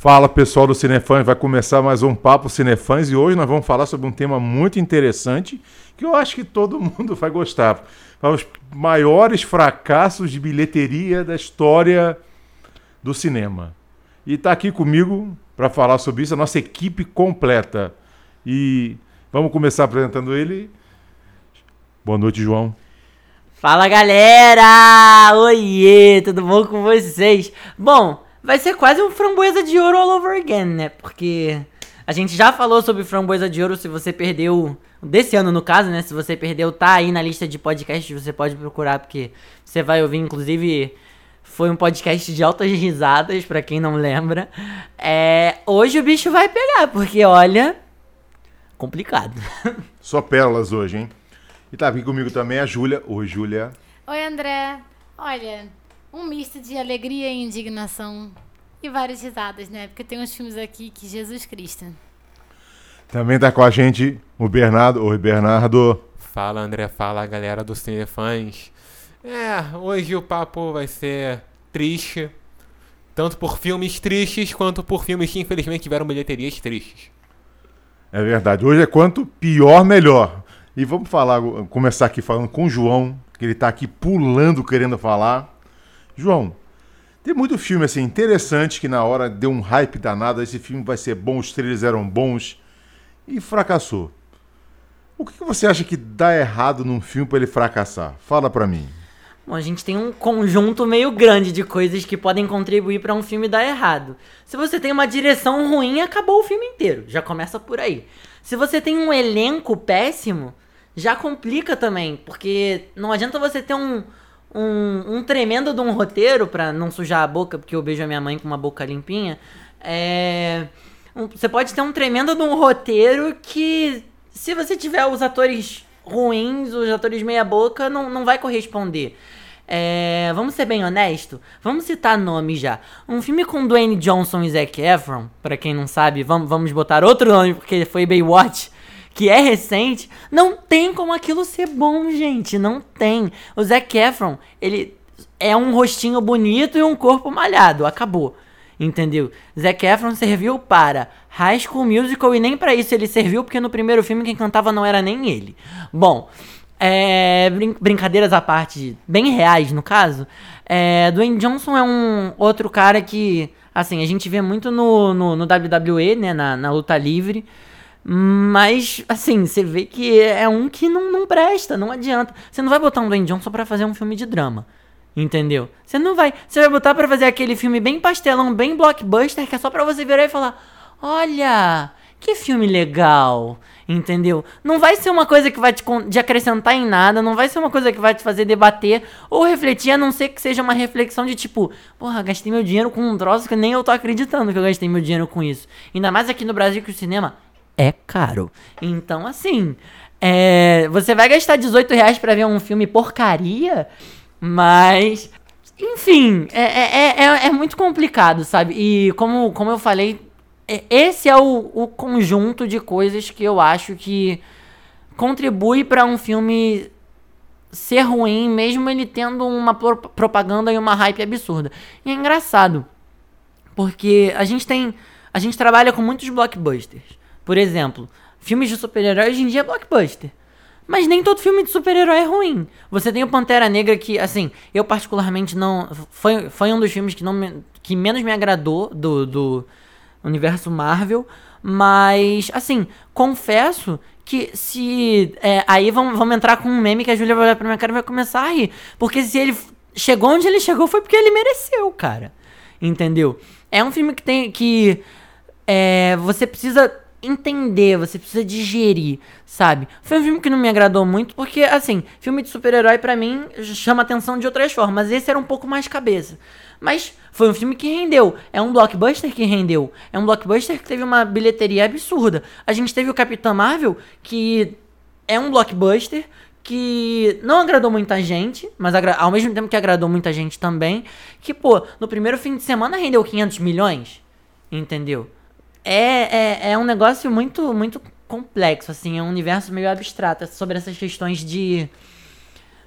Fala pessoal do Cinefãs, vai começar mais um Papo Cinefãs e hoje nós vamos falar sobre um tema muito interessante que eu acho que todo mundo vai gostar. Os maiores fracassos de bilheteria da história do cinema. E está aqui comigo para falar sobre isso a nossa equipe completa. E vamos começar apresentando ele. Boa noite, João. Fala galera! Oiê, tudo bom com vocês? Bom, vai ser quase um framboesa de ouro all over again, né? Porque a gente já falou sobre framboesa de ouro, se você perdeu desse ano no caso, né? Se você perdeu, tá aí na lista de podcasts, você pode procurar porque você vai ouvir inclusive foi um podcast de altas risadas, para quem não lembra. É, hoje o bicho vai pegar, porque olha, complicado. Só pérolas hoje, hein? E tá aqui comigo também a Júlia. Oi, Júlia. Oi, André. Olha, um misto de alegria e indignação. E várias risadas, né? Porque tem uns filmes aqui que Jesus Cristo. Também tá com a gente o Bernardo. Oi, Bernardo. Fala, André. Fala, galera do Cinefãs. É, hoje o papo vai ser triste. Tanto por filmes tristes, quanto por filmes que infelizmente tiveram bilheterias tristes. É verdade. Hoje é quanto pior, melhor. E vamos falar, começar aqui falando com o João, que ele tá aqui pulando querendo falar. João, tem muito filme assim interessante que na hora deu um hype danado, esse filme vai ser bom, os trailers eram bons e fracassou. O que, você acha que dá errado num filme para ele fracassar? Fala para mim. Bom, a gente tem um conjunto meio grande de coisas que podem contribuir para um filme dar errado. Se você tem uma direção ruim, acabou o filme inteiro. Já começa por aí. Se você tem um elenco péssimo, já complica também, porque não adianta você ter um, um, um tremendo de um roteiro para não sujar a boca, porque eu beijo a minha mãe com uma boca limpinha. É, um, você pode ter um tremendo de um roteiro que, se você tiver os atores ruins, os atores meia boca, não, não vai corresponder. É, vamos ser bem honesto, vamos citar nomes já. Um filme com Dwayne Johnson e Zac Efron, para quem não sabe, vamos, vamos botar outro nome porque foi Baywatch que é recente, não tem como aquilo ser bom, gente. Não tem. O Zac Efron, ele é um rostinho bonito e um corpo malhado. Acabou. Entendeu? Zac Efron serviu para High School Musical e nem para isso ele serviu, porque no primeiro filme quem cantava não era nem ele. Bom, é, brin brincadeiras à parte, bem reais no caso. É, Dwayne Johnson é um outro cara que, assim, a gente vê muito no, no, no WWE, né, na, na luta livre. Mas, assim, você vê que é um que não, não presta, não adianta. Você não vai botar um Dwayne Johnson pra fazer um filme de drama. Entendeu? Você não vai. Você vai botar pra fazer aquele filme bem pastelão, bem blockbuster, que é só pra você virar e falar: Olha, que filme legal. Entendeu? Não vai ser uma coisa que vai te, te acrescentar em nada, não vai ser uma coisa que vai te fazer debater ou refletir, a não ser que seja uma reflexão de tipo, porra, gastei meu dinheiro com um troço que nem eu tô acreditando que eu gastei meu dinheiro com isso. Ainda mais aqui no Brasil que o cinema é caro. Então, assim, é, você vai gastar 18 reais pra ver um filme porcaria, mas. Enfim, é, é, é, é muito complicado, sabe? E como, como eu falei, esse é o, o conjunto de coisas que eu acho que contribui para um filme ser ruim, mesmo ele tendo uma propaganda e uma hype absurda. E é engraçado, porque a gente tem. A gente trabalha com muitos blockbusters. Por exemplo, filmes de super-herói hoje em dia é blockbuster. Mas nem todo filme de super-herói é ruim. Você tem o Pantera Negra que, assim, eu particularmente não. Foi, foi um dos filmes que, não me, que menos me agradou do, do universo Marvel. Mas, assim, confesso que se. É, aí vamos, vamos entrar com um meme que a Julia vai olhar pra minha cara e vai começar a rir. Porque se ele chegou onde ele chegou foi porque ele mereceu, cara. Entendeu? É um filme que tem. que. É, você precisa entender, você precisa digerir, sabe? Foi um filme que não me agradou muito, porque, assim, filme de super-herói para mim chama atenção de outras formas. Esse era um pouco mais cabeça. Mas foi um filme que rendeu. É um blockbuster que rendeu. É um blockbuster que teve uma bilheteria absurda. A gente teve o Capitão Marvel, que é um blockbuster que não agradou muita gente, mas ao mesmo tempo que agradou muita gente também. Que, pô, no primeiro fim de semana rendeu 500 milhões. Entendeu? É, é, é um negócio muito, muito complexo, assim, é um universo meio abstrato sobre essas questões de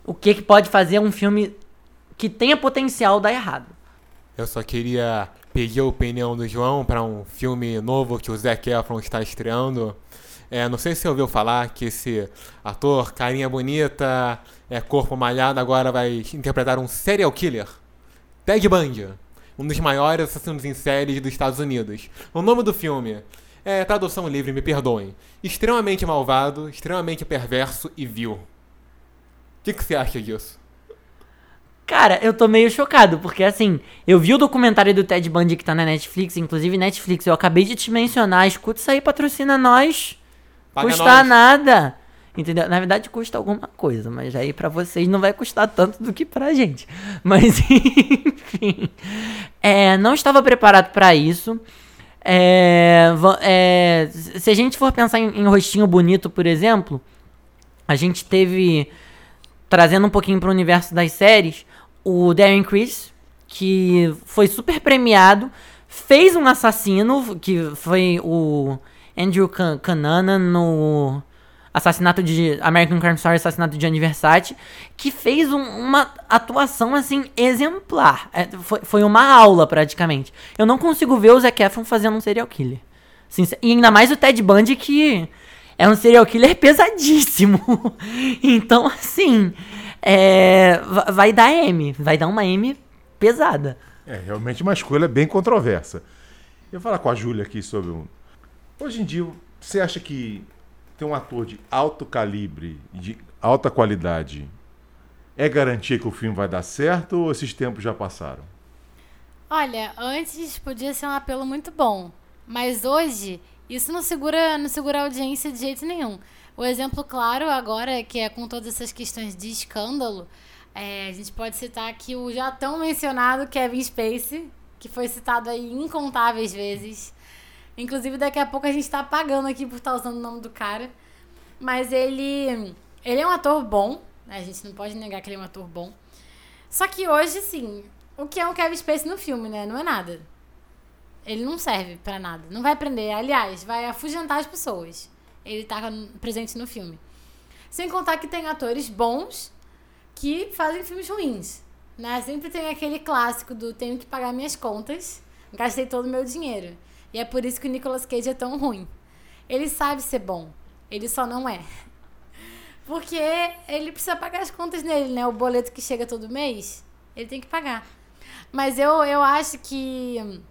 o que, que pode fazer um filme que tenha potencial dar errado. Eu só queria pedir a opinião do João para um filme novo que o Zac Efron está estreando. É, não sei se você ouviu falar que esse ator, carinha bonita, é, corpo malhado, agora vai interpretar um serial killer. Ted Bundy, um dos maiores assassinos em séries dos Estados Unidos. O nome do filme é tradução livre, me perdoem. Extremamente malvado, extremamente perverso e vil. O que, que você acha disso? Cara, eu tô meio chocado, porque assim, eu vi o documentário do Ted Bundy que tá na Netflix, inclusive Netflix, eu acabei de te mencionar, escuta isso aí, patrocina nós. Paga custa nós. nada. Entendeu? Na verdade custa alguma coisa, mas aí pra vocês não vai custar tanto do que pra gente. Mas enfim, é, não estava preparado pra isso. É, é, se a gente for pensar em, em rostinho bonito, por exemplo, a gente teve trazendo um pouquinho para o universo das séries, o Darren Criss, que foi super premiado, fez um assassino, que foi o Andrew Can- Cunanan no assassinato de American Crime Story, assassinato de Versace, que fez um- uma atuação assim exemplar. É, foi, foi uma aula praticamente. Eu não consigo ver o Zac Efron fazendo um serial killer. Sincer- E ainda mais o Ted Bundy que é um serial killer pesadíssimo. então, assim, é, va- vai dar M. Vai dar uma M pesada. É realmente uma escolha bem controversa. Eu vou falar com a Júlia aqui sobre um. Hoje em dia, você acha que ter um ator de alto calibre, de alta qualidade, é garantia que o filme vai dar certo ou esses tempos já passaram? Olha, antes podia ser um apelo muito bom, mas hoje isso não segura, não segura a audiência de jeito nenhum. O exemplo claro agora, que é com todas essas questões de escândalo, é, a gente pode citar aqui o já tão mencionado Kevin Spacey, que foi citado aí incontáveis vezes. Inclusive, daqui a pouco a gente tá pagando aqui por estar usando o nome do cara. Mas ele, ele é um ator bom, né? a gente não pode negar que ele é um ator bom. Só que hoje, assim, o que é um Kevin Spacey no filme, né? Não é nada. Ele não serve pra nada. Não vai prender. Aliás, vai afugentar as pessoas. Ele tá presente no filme. Sem contar que tem atores bons que fazem filmes ruins. Né? Sempre tem aquele clássico do tenho que pagar minhas contas, gastei todo o meu dinheiro. E é por isso que o Nicolas Cage é tão ruim. Ele sabe ser bom, ele só não é. Porque ele precisa pagar as contas nele, né? O boleto que chega todo mês, ele tem que pagar. Mas eu, eu acho que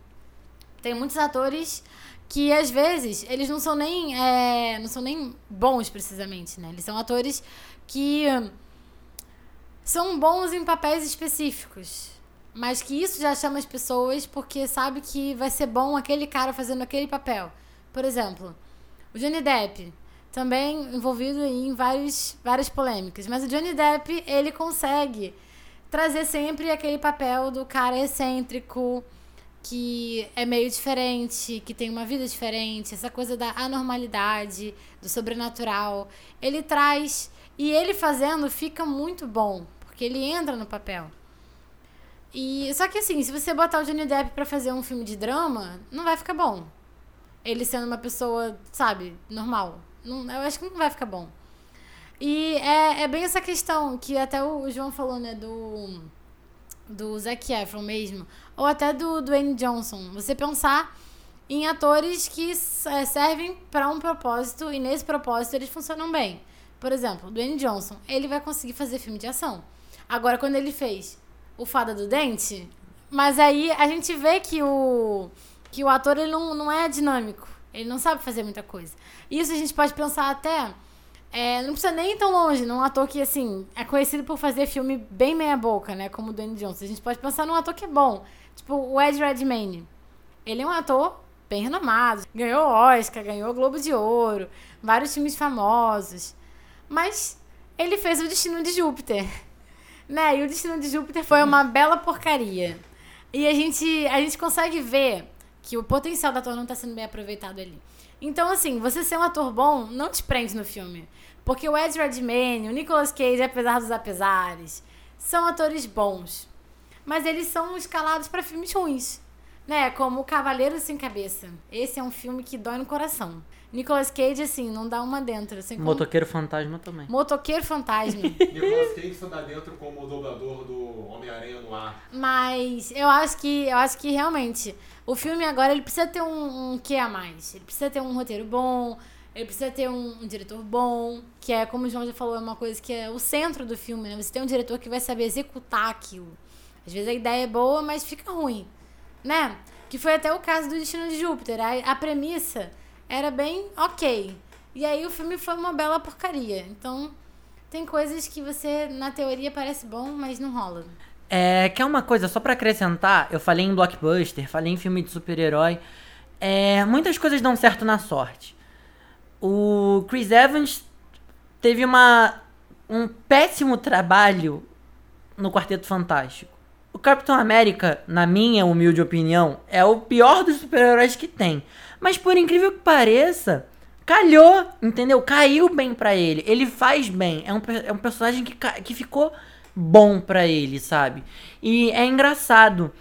tem muitos atores que às vezes eles não são nem é, não são nem bons precisamente, né? Eles são atores que hum, são bons em papéis específicos, mas que isso já chama as pessoas porque sabe que vai ser bom aquele cara fazendo aquele papel. Por exemplo, o Johnny Depp também envolvido em vários, várias polêmicas, mas o Johnny Depp ele consegue trazer sempre aquele papel do cara excêntrico, que é meio diferente, que tem uma vida diferente, essa coisa da anormalidade, do sobrenatural. Ele traz e ele fazendo fica muito bom, porque ele entra no papel. E só que assim, se você botar o Johnny Depp pra fazer um filme de drama, não vai ficar bom. Ele sendo uma pessoa, sabe, normal. Não, eu acho que não vai ficar bom. E é, é bem essa questão que até o João falou, né, do do Zac Efron mesmo, ou até do Dwayne Johnson. Você pensar em atores que eh, servem para um propósito e nesse propósito eles funcionam bem. Por exemplo, Dwayne Johnson, ele vai conseguir fazer filme de ação. Agora, quando ele fez o Fada do Dente, mas aí a gente vê que o que o ator ele não, não é dinâmico, ele não sabe fazer muita coisa. Isso a gente pode pensar até é, não precisa nem ir tão longe, num ator que, assim, é conhecido por fazer filme bem meia-boca, né? Como o Dwayne Johnson. A gente pode pensar num ator que é bom. Tipo, o Ed Redmayne. Ele é um ator bem renomado. Ganhou Oscar, ganhou Globo de Ouro, vários filmes famosos. Mas ele fez o Destino de Júpiter. Né? E o Destino de Júpiter foi uma bela porcaria. E a gente, a gente consegue ver que o potencial do ator não está sendo bem aproveitado ali. Então, assim, você ser um ator bom não te prende no filme. Porque o Ed Redmayne, o Nicolas Cage, apesar dos apesares, são atores bons. Mas eles são escalados para filmes ruins. Né? Como O Cavaleiro Sem Cabeça. Esse é um filme que dói no coração. Nicolas Cage, assim, não dá uma dentro. Assim, como- Motoqueiro fantasma também. Motoqueiro fantasma. Nicolas Cage só dá dentro como o dublador do Homem-Aranha no ar. Mas eu acho que eu acho que realmente o filme agora ele precisa ter um, um quê a mais. Ele precisa ter um roteiro bom, ele precisa ter um, um diretor bom, que é como o João já falou, é uma coisa que é o centro do filme, né? Você tem um diretor que vai saber executar aquilo. Às vezes a ideia é boa, mas fica ruim, né? Que foi até o caso do Destino de Júpiter. A, a premissa era bem ok. E aí o filme foi uma bela porcaria. Então, tem coisas que você, na teoria, parece bom, mas não rola. É, quer uma coisa, só pra acrescentar, eu falei em blockbuster, falei em filme de super-herói. É, muitas coisas dão certo na sorte. O Chris Evans teve uma, um péssimo trabalho no Quarteto Fantástico. O Capitão América, na minha humilde opinião, é o pior dos super-heróis que tem. Mas por incrível que pareça, calhou, entendeu? Caiu bem pra ele. Ele faz bem. É um, é um personagem que, que ficou bom pra ele, sabe? E é engraçado.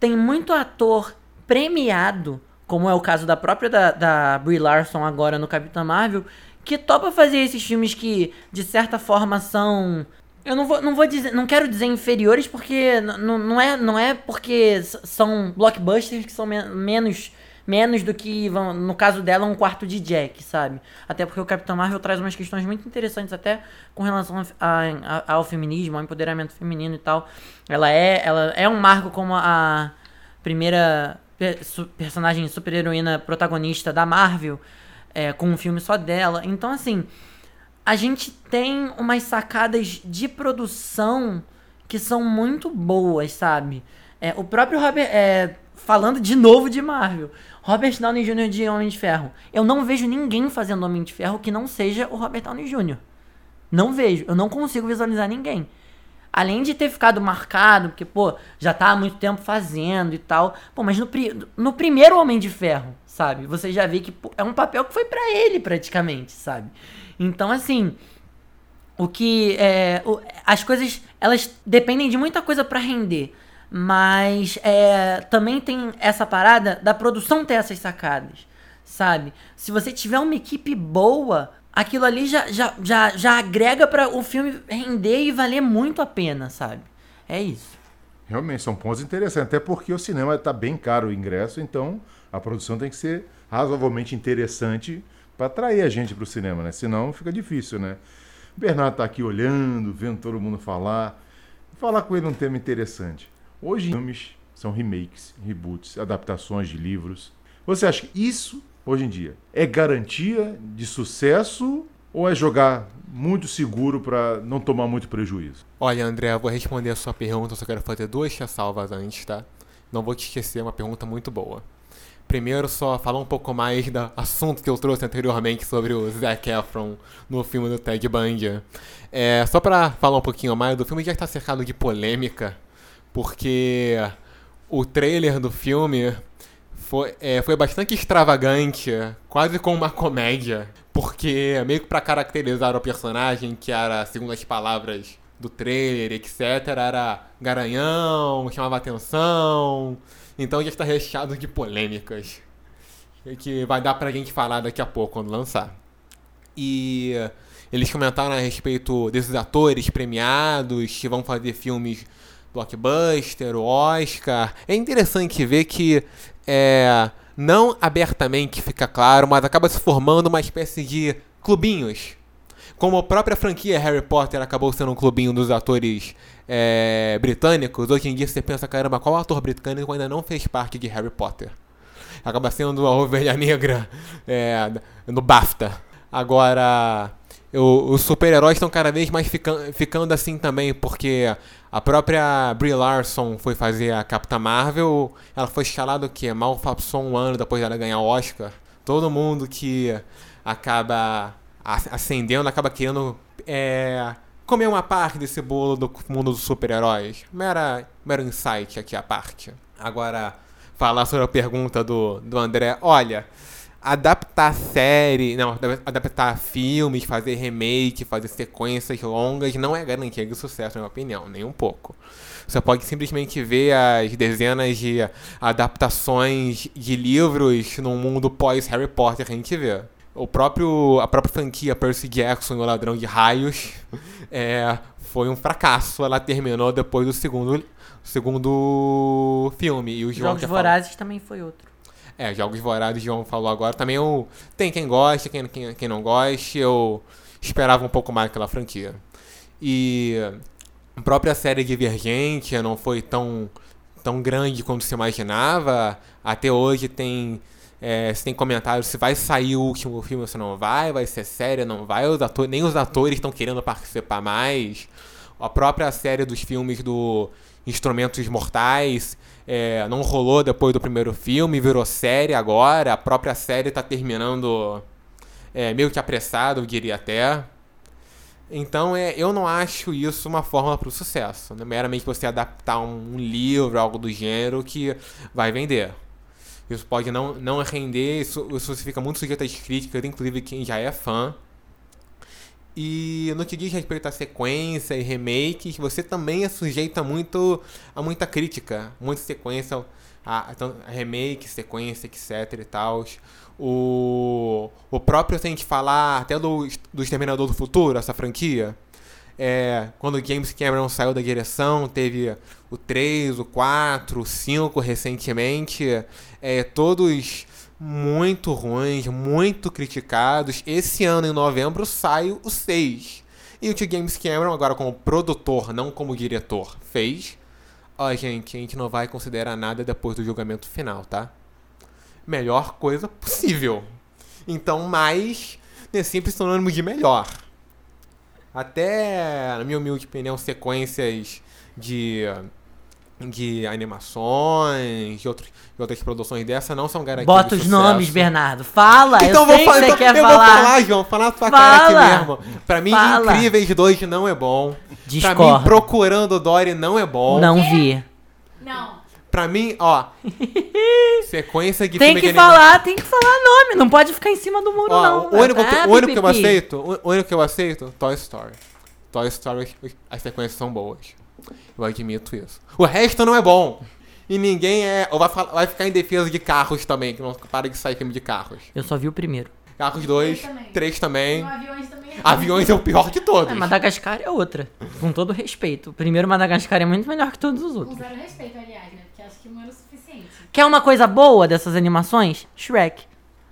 Tem muito ator premiado, como é o caso da própria da, da Brie Larson agora no Capitã Marvel, que topa fazer esses filmes que, de certa forma, são. Eu não vou, não vou dizer, não quero dizer inferiores, porque não é, não é porque são blockbusters que são men- menos menos do que, no caso dela, um quarto de Jack, sabe? Até porque o Capitão Marvel traz umas questões muito interessantes até com relação a- a- ao feminismo, ao empoderamento feminino e tal. Ela é, ela é um marco como a primeira personagem super-heroína protagonista da Marvel, é, com um filme só dela. Então, assim, a gente tem umas sacadas de produção que são muito boas, sabe? É, o próprio Robert. é, falando de novo de Marvel. Robert Downey Jr. de Homem de Ferro. Eu não vejo ninguém fazendo Homem de Ferro que não seja o Robert Downey Jr. Não vejo. Eu não consigo visualizar ninguém. Além de ter ficado marcado, porque, pô, já tá há muito tempo fazendo e tal. Pô, mas no, pri- no primeiro Homem de Ferro, sabe? Você já vê que pô, é um papel que foi pra ele, praticamente, sabe? Então, assim, o que é, o- as coisas elas dependem de muita coisa pra render mas é, também tem essa parada da produção ter essas sacadas sabe se você tiver uma equipe boa aquilo ali já, já, já, já agrega pra o filme render e valer muito a pena sabe é isso Realmente, são pontos interessantes. Até porque o cinema está bem caro o ingresso, então a produção tem que ser razoavelmente interessante para atrair a gente para o cinema, né? Senão fica difícil, né? O Bernardo está aqui olhando, vendo todo mundo falar. Falar com ele um tema interessante. Hoje, filmes são remakes, reboots, adaptações de livros. Você acha que isso, hoje em dia, é garantia de sucesso ou é jogar muito seguro para não tomar muito prejuízo? Olha, André, eu vou responder a sua pergunta, só quero fazer duas ressalvas antes, tá? Não vou te esquecer, é uma pergunta muito boa. Primeiro, só falar um pouco mais do assunto que eu trouxe anteriormente sobre o Zac Efron no filme do Ted Bundy. É, só pra falar um pouquinho mais, do filme já está cercado de polêmica, porque o trailer do filme foi, é, foi bastante extravagante, quase como uma comédia, porque meio que pra caracterizar o personagem, que era, segundo as palavras do trailer, etc., era garanhão, chamava atenção, então já está recheado de polêmicas, que vai dar pra gente falar daqui a pouco quando lançar. E eles comentaram a respeito desses atores premiados que vão fazer filmes blockbuster, o Oscar. É interessante ver que é, não abertamente fica claro, mas acaba se formando uma espécie de clubinhos. Como a própria franquia Harry Potter acabou sendo um clubinho dos atores é, britânicos, hoje em dia você pensa, caramba, qual ator britânico ainda não fez parte de Harry Potter? Acaba sendo a ovelha negra é, no BAFTA. Agora, os super-heróis estão cada vez mais fican- ficando assim também, porque a própria Brie Larson foi fazer a Capitã Marvel, ela foi escalada o quê? Mal passou um ano depois dela ganhar o Oscar. Todo mundo que acaba ascendendo acaba querendo é, comer uma parte desse bolo do mundo dos super-heróis. Mera, mero insight aqui à parte. Agora, falar sobre a pergunta do, do André. Olha, adaptar série, não, adaptar filmes, fazer remake, fazer sequências longas não é garantia de sucesso, na minha opinião, nem um pouco. Você pode simplesmente ver as dezenas de adaptações de livros num mundo pós Harry Potter que a gente vê. o próprio, a própria franquia Percy Jackson e o Ladrão de Raios é, foi um fracasso. Ela terminou depois do segundo, segundo filme. E o João Jogos Vorazes também foi outro. É, Jogos Vorazes, João falou agora. Também eu, tem quem gosta, quem, quem, quem não goste. Eu esperava um pouco mais daquela franquia. E a própria série Divergente não foi tão, tão grande quanto se imaginava. Até hoje tem, é, se tem comentários se vai sair o último filme ou se não vai, vai ser série, não vai. Os atores, nem os atores estão querendo participar mais. A própria série dos filmes do Instrumentos Mortais é, não rolou depois do primeiro filme, virou série agora. A própria série está terminando é, meio que apressado, eu diria até. Então, é, eu não acho isso uma fórmula para o sucesso. Né? Meramente você adaptar um, um livro, algo do gênero que vai vender. Isso pode não, não render, isso, isso fica muito sujeito às críticas, inclusive quem já é fã. E no que diz respeito à sequência e remakes, você também é sujeito a, muito, a muita crítica, muita sequência, a, então, a remake, sequência, etc e tal. O, o próprio, se a gente falar até do, do Exterminador do Futuro, essa franquia, é, quando James Cameron saiu da direção, teve o 3, o 4, o 5 recentemente, é, todos muito ruins, muito criticados. Esse ano, em novembro, sai o 6. E o que James Cameron, agora como produtor, não como diretor, fez. Ó, gente, a gente não vai considerar nada depois do julgamento final, tá? Melhor coisa possível. Então, mais é sempre sinônimo de melhor. Até, na minha humilde opinião, sequências de, de animações, de, outros, de outras produções dessa não são garantidas. Bota os nomes. Bernardo. Fala, Então eu vou sei falar, que você então quer eu falar. vou falar, João, falar na tua cara Fala. aqui mesmo. Pra mim, Fala. Incríveis 2 não é bom. Pra mim, Discordo. Procurando Dory não é bom. Não vi. Não. Pra mim, ó. sequência de Tem que falar, tem que falar nome. Não pode ficar em cima do muro, Ó, não. o único, que, Ah, o único que eu aceito, o único que eu aceito, Toy Story. Toy Story, as sequências são boas. Eu admito isso. O resto não é bom. E ninguém é. Ou vai, fal- vai ficar em defesa de carros também, que não para de sair filme de carros. Eu só vi o primeiro. Carros 2, Três também. 3 também. Aviões também. Aviões é o pior de todos. É, Madagascar é outra. Com todo respeito. O primeiro Madagascar é muito melhor que todos os Com outros. zero respeito, aliás, né? Porque acho que não era o suficiente. Quer uma coisa boa dessas animações? Shrek.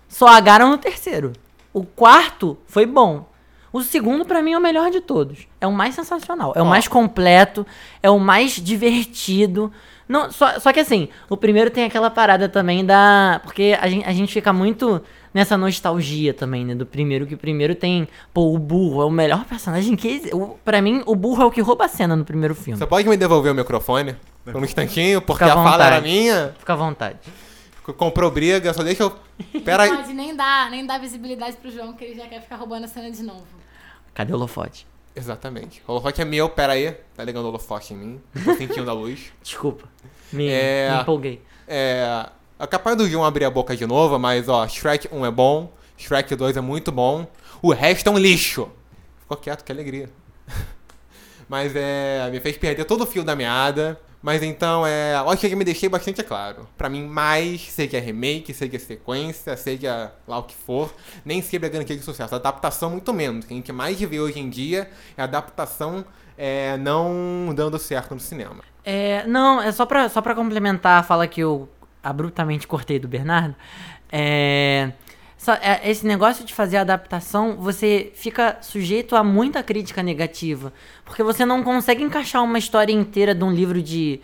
Só agaram no terceiro. O quarto foi bom. O segundo, pra mim, é o melhor de todos. É o mais sensacional. É o Ó. mais completo. É o mais divertido. Não, só, só que assim, o primeiro tem aquela parada também da. Porque a gente, a gente fica muito nessa nostalgia também, né? Do primeiro, que o primeiro tem. Pô, o burro é o melhor personagem que. o- Pra mim, o burro é o que rouba a cena no primeiro filme. Você pode me devolver o microfone? Por um instantinho, porque a fala era minha. Fica à vontade. Comprou briga, só deixa eu. Pera aí. Não pode nem dar, nem dar visibilidade pro João, que ele já quer ficar roubando a cena de novo. Cadê o holofote? Exatamente. O holofote é meu, pera aí. Tá ligando o holofote em mim. Tô sentindo a luz. Desculpa. Me, É. me empolguei. É. É capaz do João abrir a boca de novo, mas ó, Shrek 1 é bom, Shrek 2 é muito bom, o resto é um lixo. Ficou quieto, que alegria. mas é. Me fez perder todo o fio da meada. Mas então, é. Eu acho que me deixei bastante claro. Pra mim, mais, seja remake, seja sequência, seja lá o que for, nem sempre é garantia de sucesso. Adaptação, muito menos. O que a gente mais vê hoje em dia é adaptação é, não dando certo no cinema. É, não, é só pra, só pra complementar a fala que eu abruptamente cortei do Bernardo. É, só- é, esse negócio de fazer adaptação, você fica sujeito a muita crítica negativa. Porque você não consegue encaixar uma história inteira de um livro de,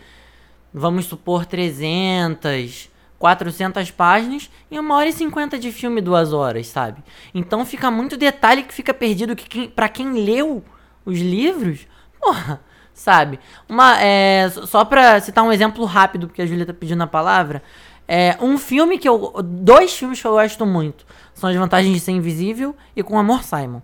vamos supor, 300, 400 páginas em uma hora e 50 de filme, duas horas, sabe? Então fica muito detalhe que fica perdido que quem, pra quem leu os livros, porra, sabe? Uma, é, só pra citar um exemplo rápido, porque a Julia tá pedindo a palavra, é, um filme que eu. Dois filmes que eu gosto muito são As Vantagens de Ser Invisível e Com Amor Simon.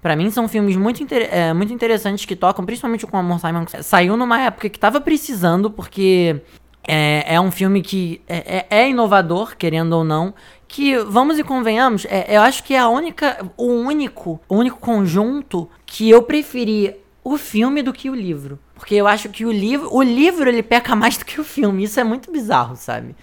Pra mim são filmes muito, inter- é, muito interessantes que tocam, principalmente Com Amor Simon. Saiu numa época que tava precisando, porque é, é um filme que é, é- é inovador, querendo ou não. Que, vamos e convenhamos, é- eu acho que é a única, o único, o único conjunto que eu preferi o filme do que o livro. Porque eu acho que o livro, o livro ele peca mais do que o filme. Isso é muito bizarro, sabe?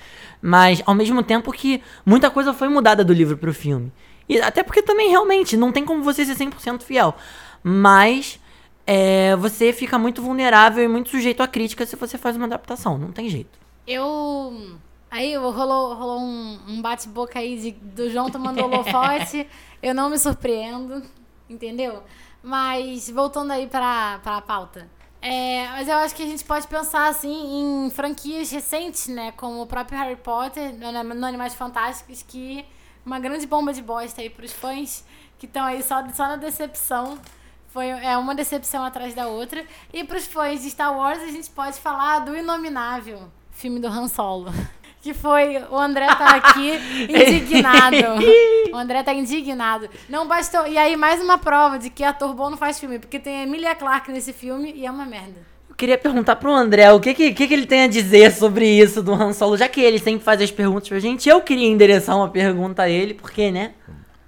Mas ao mesmo tempo que muita coisa foi mudada do livro pro filme. E até porque também, realmente, não tem como você ser 100% fiel. Mas é, você fica muito vulnerável e muito sujeito a crítica se você faz uma adaptação. Não tem jeito. Eu. Aí rolou, rolou um, um bate-boca aí de, do João tomando holofote. eu não me surpreendo, entendeu? Mas voltando aí pra, pra pauta. É, mas eu acho que a gente pode pensar assim em franquias recentes, né? Como o próprio Harry Potter, no, Animais Fantásticos, que uma grande bomba de bosta aí pros fãs que estão aí só, só na decepção. Foi, é uma decepção atrás da outra. E pros fãs de Star Wars, a gente pode falar do Inominável, filme do Han Solo. Que foi. O André tá aqui indignado. o André tá indignado. Não bastou. E aí, mais uma prova de que ator bom não faz filme. Porque tem a Emilia Clarke nesse filme e é uma merda. Eu queria perguntar pro André o que, que, que, que ele tem a dizer sobre isso do Han Solo, já que ele sempre faz as perguntas pra gente. Eu queria endereçar uma pergunta a ele, porque, né?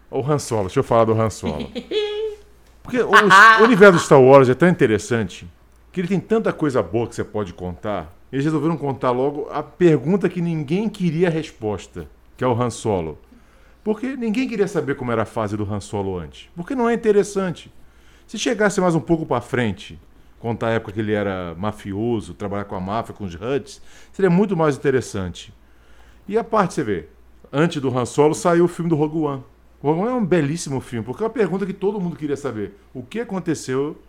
O Han Solo, deixa eu falar do Han Solo. Porque o, o universo do Star Wars é tão interessante que ele tem tanta coisa boa que você pode contar. Eles resolveram contar logo a pergunta que ninguém queria a resposta, que é o Han Solo. Porque ninguém queria saber como era a fase do Han Solo antes. Porque não é interessante. Se chegasse mais um pouco para frente, contar a época que ele era mafioso, trabalhar com a máfia, com os Huts, seria muito mais interessante. E a parte, você vê, antes do Han Solo saiu o filme do Rogue One. O Rogue One é um belíssimo filme, porque é uma pergunta que todo mundo queria saber. O que aconteceu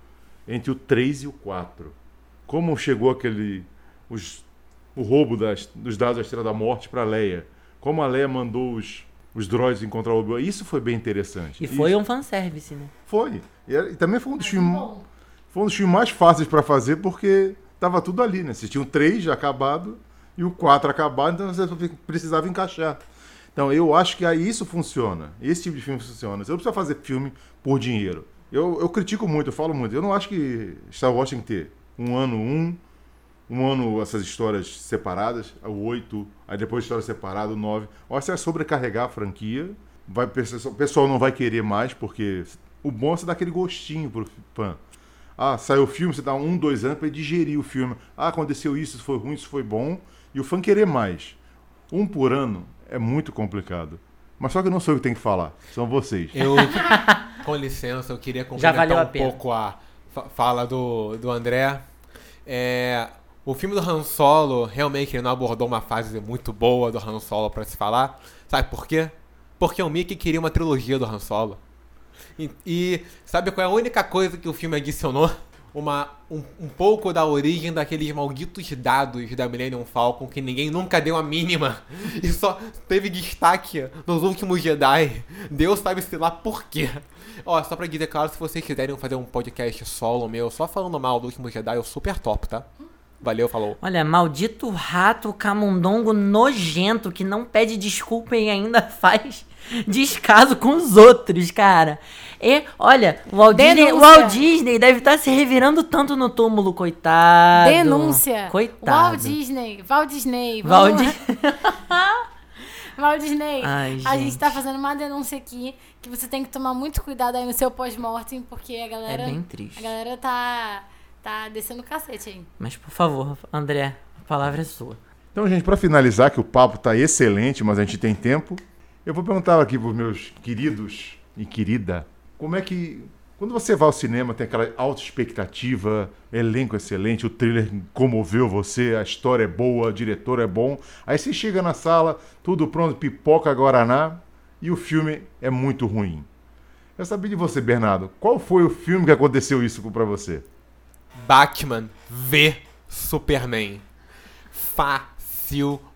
entre o 3 e o 4? Como chegou aquele os, o roubo das, dos dados da Estrela da Morte para Leia? Como a Leia mandou os, os droids encontrar o Obi-Wan? Isso foi bem interessante. E foi Isso- um fanservice, né? Foi. E, e também foi um dos filmes bom. foi um dos filmes mais fáceis para fazer porque tava tudo ali, né? Você tinha o 3 já acabado e o 4 acabado, então você precisava encaixar. Então eu acho que aí isso funciona. Esse tipo de filme funciona. Você não precisa fazer filme por dinheiro. Eu, eu critico muito, eu falo muito. Eu não acho que Star Wars tem que ter um ano um, um ano essas histórias separadas, o 8, aí depois história separada, o 9. Eu acho que você vai sobrecarregar a franquia. Vai, o pessoal não vai querer mais, porque o bom é você dar aquele gostinho pro fã. Ah, saiu o filme, você dá um, dois anos para ele digerir o filme. Ah, aconteceu isso, isso foi ruim, isso foi bom. E o fã querer mais. Um por ano é muito complicado. Mas só que eu não sou eu que tenho que falar, são vocês. Eu, com licença, eu queria complementar um pena. pouco a fa- fala do, do André. É, o filme do Han Solo, realmente, não abordou uma fase muito boa do Han Solo pra se falar. Sabe por quê? Porque o Mickey queria uma trilogia do Han Solo. E, e sabe qual é a única coisa que o filme adicionou? Uma, um, um pouco da origem daqueles malditos dados da Millennium Falcon que ninguém nunca deu a mínima e só teve destaque nos últimos Jedi. Deus sabe se lá por quê. Ó, só pra dizer claro, se vocês quiserem fazer um podcast solo meu, só falando mal do último Jedi, eu super top, tá? Valeu, falou. Olha, maldito rato camundongo nojento que não pede desculpa e ainda faz descaso com os outros, cara. E, olha, o Walt, Disney, o. Walt Disney deve estar se revirando tanto no túmulo, coitado. Denúncia. Coitado. Walt Disney. Walt Disney. Walt vamos- Dis- Walt Disney. Ai, A gente gente. tá fazendo uma denúncia aqui que você tem que tomar muito cuidado aí no seu pós-mortem, porque a É galera. bem triste. A galera tá. Tá descendo o cacete aí. Mas, por favor, André, a palavra é sua. Então, gente, para finalizar, que o papo tá excelente, mas a gente tem tempo, eu vou perguntar aqui pros meus queridos e querida, como é que quando você vai ao cinema tem aquela alta expectativa, elenco excelente, o trailer comoveu você, a história é boa, o diretor é bom, aí você chega na sala, tudo pronto, pipoca guaraná e o filme é muito ruim. Eu sabia de você, Bernardo. Qual foi o filme que aconteceu isso para você? Batman v Superman. Facilmente.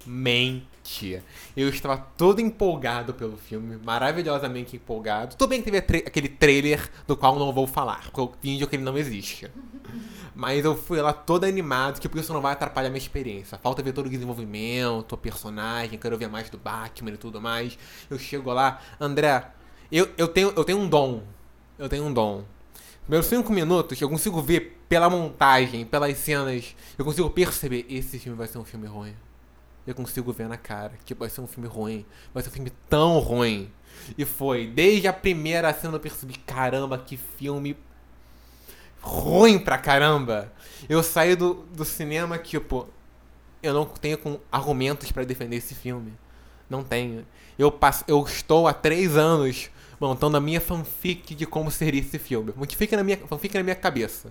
Eu estava todo empolgado pelo filme, maravilhosamente empolgado. Tudo bem que teve tra- aquele trailer do qual não vou falar, porque eu finjo que ele não existe. Mas eu fui lá todo animado, que por isso não vai atrapalhar minha experiência. Falta ver todo o desenvolvimento, o personagem, quero ver mais do Batman e tudo mais. Eu chego lá, André, eu, eu, tenho, eu tenho um dom. Eu tenho um dom. Meus cinco minutos, eu consigo ver pela montagem, pelas cenas, eu consigo perceber, esse filme vai ser um filme ruim. Eu consigo ver na cara que vai ser um filme ruim. Vai ser um filme tão ruim. E foi. Desde a primeira cena eu percebi, caramba, que filme ruim pra caramba. Eu saí do, do cinema, tipo, eu não tenho com argumentos pra defender esse filme. Não tenho. Eu, passo, eu estou há três anos montando a minha fanfic de como seria esse filme. Fanfic na minha, fanfic na minha cabeça.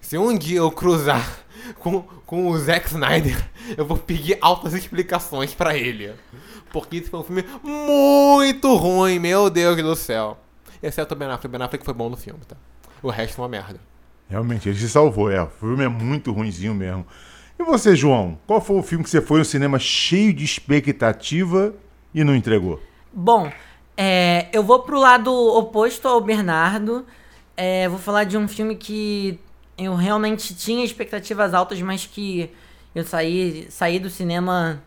Se um dia eu cruzar com, com o Zack Snyder, eu vou pedir altas explicações pra ele. Porque esse foi um filme muito ruim, meu Deus do céu. Exceto o Ben Affleck. Ben Affleck foi bom no filme, tá? O resto é uma merda. Realmente, ele se salvou, é. O filme é muito ruinzinho mesmo. E você, João? Qual foi o filme que você foi no cinema cheio de expectativa e não entregou? Bom, é, eu vou pro lado oposto ao Bernardo. É, vou falar de um filme que eu realmente tinha expectativas altas, mas que eu saí, saí do cinema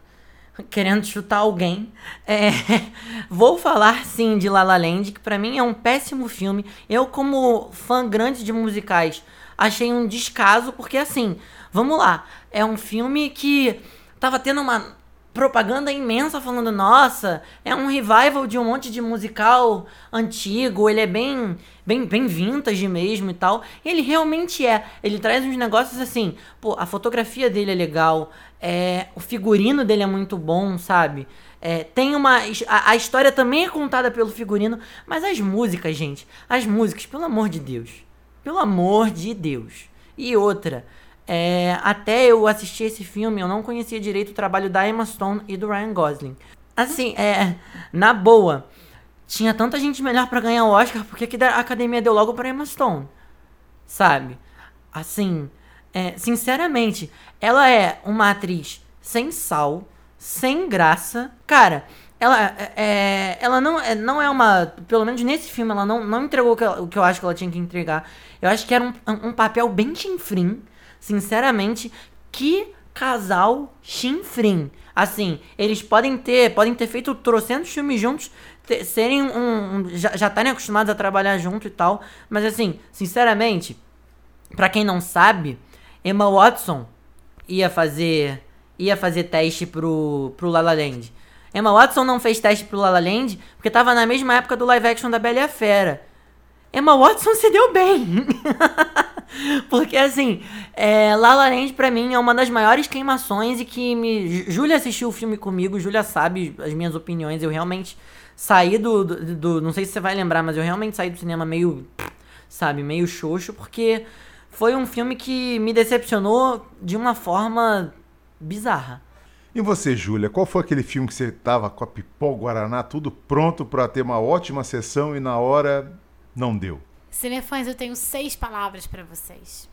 querendo chutar alguém. É, vou falar sim de La La Land, que pra mim é um péssimo filme. Eu, como fã grande de musicais, achei um descaso, porque assim, vamos lá, é um filme que tava tendo uma propaganda imensa falando, nossa, é um revival de um monte de musical antigo, ele é bem bem bem vintage mesmo e tal. E ele realmente é. Ele traz uns negócios assim, pô, a fotografia dele é legal, é, o figurino dele é muito bom, sabe? É, tem uma. A, a, história também é contada pelo figurino, mas as músicas, gente. As músicas, pelo amor de Deus. Pelo amor de Deus. E outra. É, até eu assistir esse filme, eu não conhecia direito o trabalho da Emma Stone e do Ryan Gosling. Assim, é. Na boa. Tinha tanta gente melhor para ganhar o Oscar, porque que a academia deu logo pra Emma Stone. Sabe? Assim. É, sinceramente, ela é uma atriz sem sal, sem graça. Cara, ela, é, é ela não, é, não é uma. Pelo menos nesse filme, ela não, não entregou o que, o que eu acho que ela tinha que entregar. Eu acho que era um, um papel bem chinfrim. Sinceramente, que casal chinfrim. Assim, eles podem ter, podem ter feito trocentos filmes juntos, ter, serem um, um já, já estarem acostumados a trabalhar junto e tal, mas assim, sinceramente, para quem não sabe, Emma Watson ia fazer ia fazer teste pro, pro La La Land. Emma Watson não fez teste pro La La Land porque tava na mesma época do live action da Bela e a Fera. Emma Watson se deu bem. porque assim, é, La La Land pra mim é uma das maiores queimações e que me... Júlia assistiu o filme comigo, Júlia sabe as minhas opiniões. Eu realmente saí do, do, do... Não sei se você vai lembrar, mas eu realmente saí do cinema meio... Sabe, meio xoxo porque foi um filme que me decepcionou de uma forma bizarra. E você, Júlia, qual foi aquele filme que você tava com a pipoca Guaraná tudo pronto para ter uma ótima sessão e na hora não deu? Cinefãs, eu tenho seis palavras para vocês.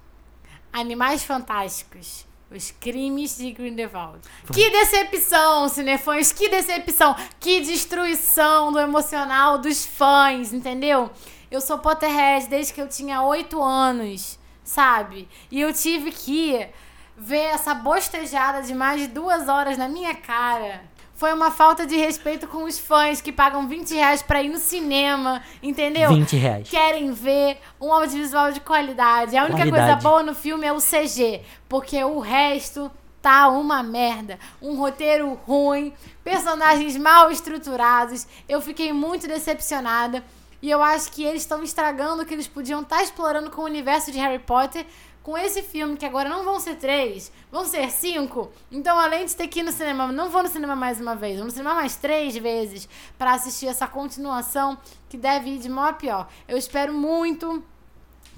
Animais Fantásticos. Os crimes de Grindelwald. Que decepção, cinefãs, que decepção, que destruição do emocional dos fãs, entendeu? Eu sou Potterhead desde que eu tinha oito anos sabe? E eu tive que ver essa bostejada de mais de duas horas na minha cara. Foi uma falta de respeito com os fãs que pagam 20 reais pra ir no cinema, entendeu? 20 reais. Querem ver um audiovisual de qualidade. A única qualidade. coisa boa no filme é o CG, porque o resto tá uma merda. Um roteiro ruim, personagens mal estruturados. Eu fiquei muito decepcionada. E eu acho que eles estão estragando o que eles podiam estar tá explorando com o universo de Harry Potter com esse filme, que agora não vão ser três, vão ser cinco. Então, além de ter que ir no cinema, não vou no cinema mais uma vez, vou no cinema mais três vezes para assistir essa continuação que deve ir de mal a pior. Eu espero muito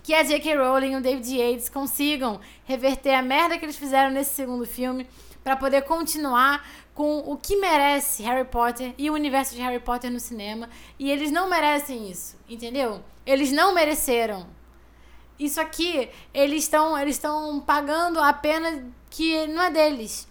que a J.K. Rowling e o David Yates consigam reverter a merda que eles fizeram nesse segundo filme para poder continuar com o que merece Harry Potter e o universo de Harry Potter no cinema. E eles não merecem isso, entendeu? Eles não mereceram. Isso aqui, eles estão eles estão pagando a pena que não é deles.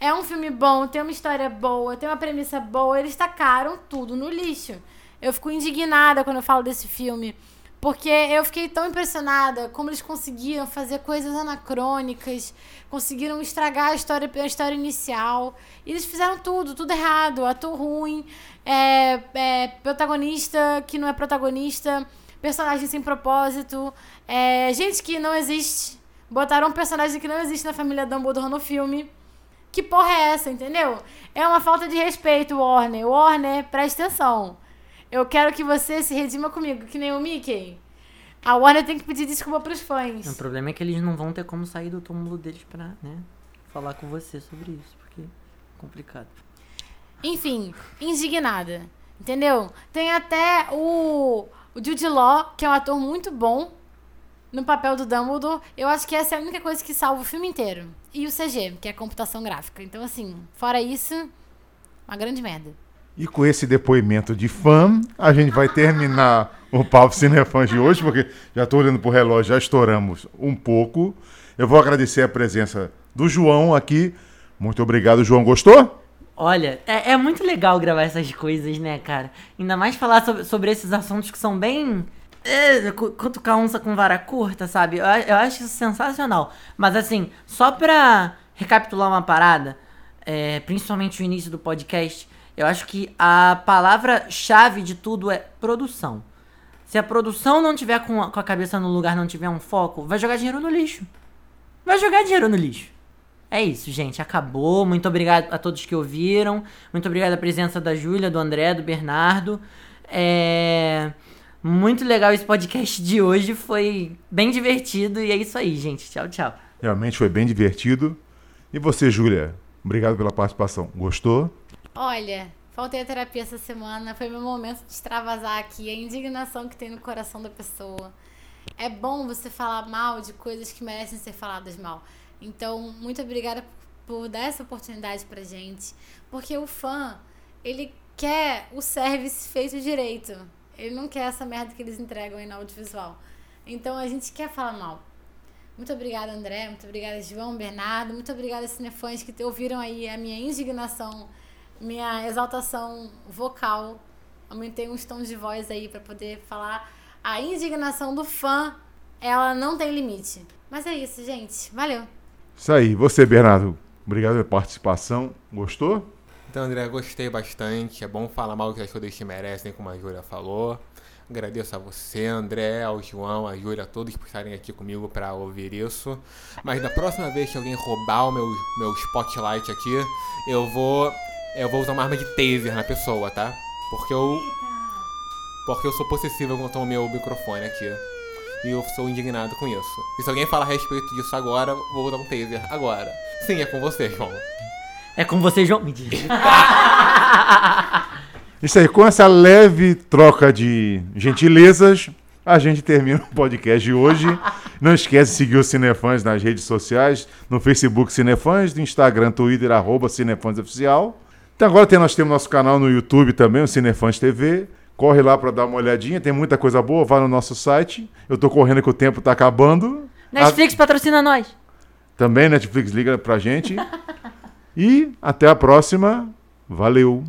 É um filme bom, tem uma história boa, tem uma premissa boa, eles tacaram tudo no lixo. Eu fico indignada quando eu falo desse filme. Porque eu fiquei tão impressionada como eles conseguiram fazer coisas anacrônicas, conseguiram estragar a história, a história inicial. Eles fizeram tudo, tudo errado. Ator ruim, é, é, protagonista que não é protagonista, personagem sem propósito, é, gente que não existe. Botaram um personagem que não existe na família Dumbledore no filme. Que porra é essa, entendeu? É uma falta de respeito, Warner. Warner, presta atenção. Eu quero que você se redima comigo, que nem o Mickey. A Warner tem que pedir desculpa pros fãs. O problema é que eles não vão ter como sair do túmulo deles pra, né, falar com você sobre isso, porque é complicado. Enfim, indignada. Entendeu? Tem até o, o Jude Law, que é um ator muito bom no papel do Dumbledore. Eu acho que essa é a única coisa que salva o filme inteiro. E o CG, que é computação gráfica. Então, assim, fora isso, uma grande merda. E com esse depoimento de fã, a gente vai terminar o Papo Cinefãs de hoje, porque já estou olhando pro relógio, já estouramos um pouco. Eu vou agradecer a presença do João aqui. Muito obrigado, João. Gostou? Olha, é, é muito legal gravar essas coisas, né, cara? Ainda mais falar sobre, sobre esses assuntos que são bem. É, cu- cutucar onça com vara curta, sabe? Eu, eu acho isso sensacional. Mas assim, só pra recapitular uma parada, é, principalmente o início do podcast, eu acho que a palavra-chave de tudo é produção. Se a produção não tiver com a, com a cabeça no lugar, não tiver um foco, vai jogar dinheiro no lixo. Vai jogar dinheiro no lixo. É isso, gente. Acabou. Muito obrigado a todos que ouviram. Muito obrigado a presença da Júlia, do André, do Bernardo. É. Muito legal esse podcast de hoje. Foi bem divertido. E é isso aí, gente. Tchau, tchau. Realmente foi bem divertido. E você, Júlia? Obrigado pela participação. Gostou? Olha, faltei a terapia essa semana. Foi meu momento de extravasar aqui. A indignação que tem no coração da pessoa. É bom você falar mal de coisas que merecem ser faladas mal. Então, muito obrigada por dar essa oportunidade pra gente. Porque o fã, ele quer o service feito direito. Ele não quer essa merda que eles entregam aí no audiovisual. Então, a gente quer falar mal. Muito obrigada, André. Muito obrigada, João, Bernardo. Muito obrigada, cinefãs, que ouviram aí a minha indignação, minha exaltação vocal. Aumentei uns tons de voz aí pra poder falar. A indignação do fã, ela não tem limite. Mas é isso, gente. Valeu. Isso aí. Você, Bernardo. Obrigado pela participação. Gostou? Então, André, gostei bastante. É bom falar mal que as coisas te merecem, como a Júlia falou. Agradeço a você, André, ao João, a Júlia, a todos por estarem aqui comigo para ouvir isso. Mas da próxima vez que alguém roubar o meu, meu spotlight aqui, eu vou. Eu vou usar uma arma de taser na pessoa, tá? Porque eu. Porque eu sou possessivo quanto ao meu microfone aqui. E eu sou indignado com isso. E se alguém falar a respeito disso agora, vou usar um taser agora. Sim, é com você, João. É com você, João. Mentira. Isso aí, com essa leve troca de gentilezas, a gente termina o podcast de hoje. Não esquece de seguir o Cinefãs nas redes sociais, no Facebook Cinefãs, no Instagram, Twitter, arroba Cinefãs Oficial. Então agora tem, nós temos nosso canal no YouTube também, o Cinefãs TV. Corre lá para dar uma olhadinha, tem muita coisa boa, vai no nosso site. Eu tô correndo que o tempo tá acabando. Netflix patrocina nós. Também Netflix liga pra gente. E até a próxima. Valeu!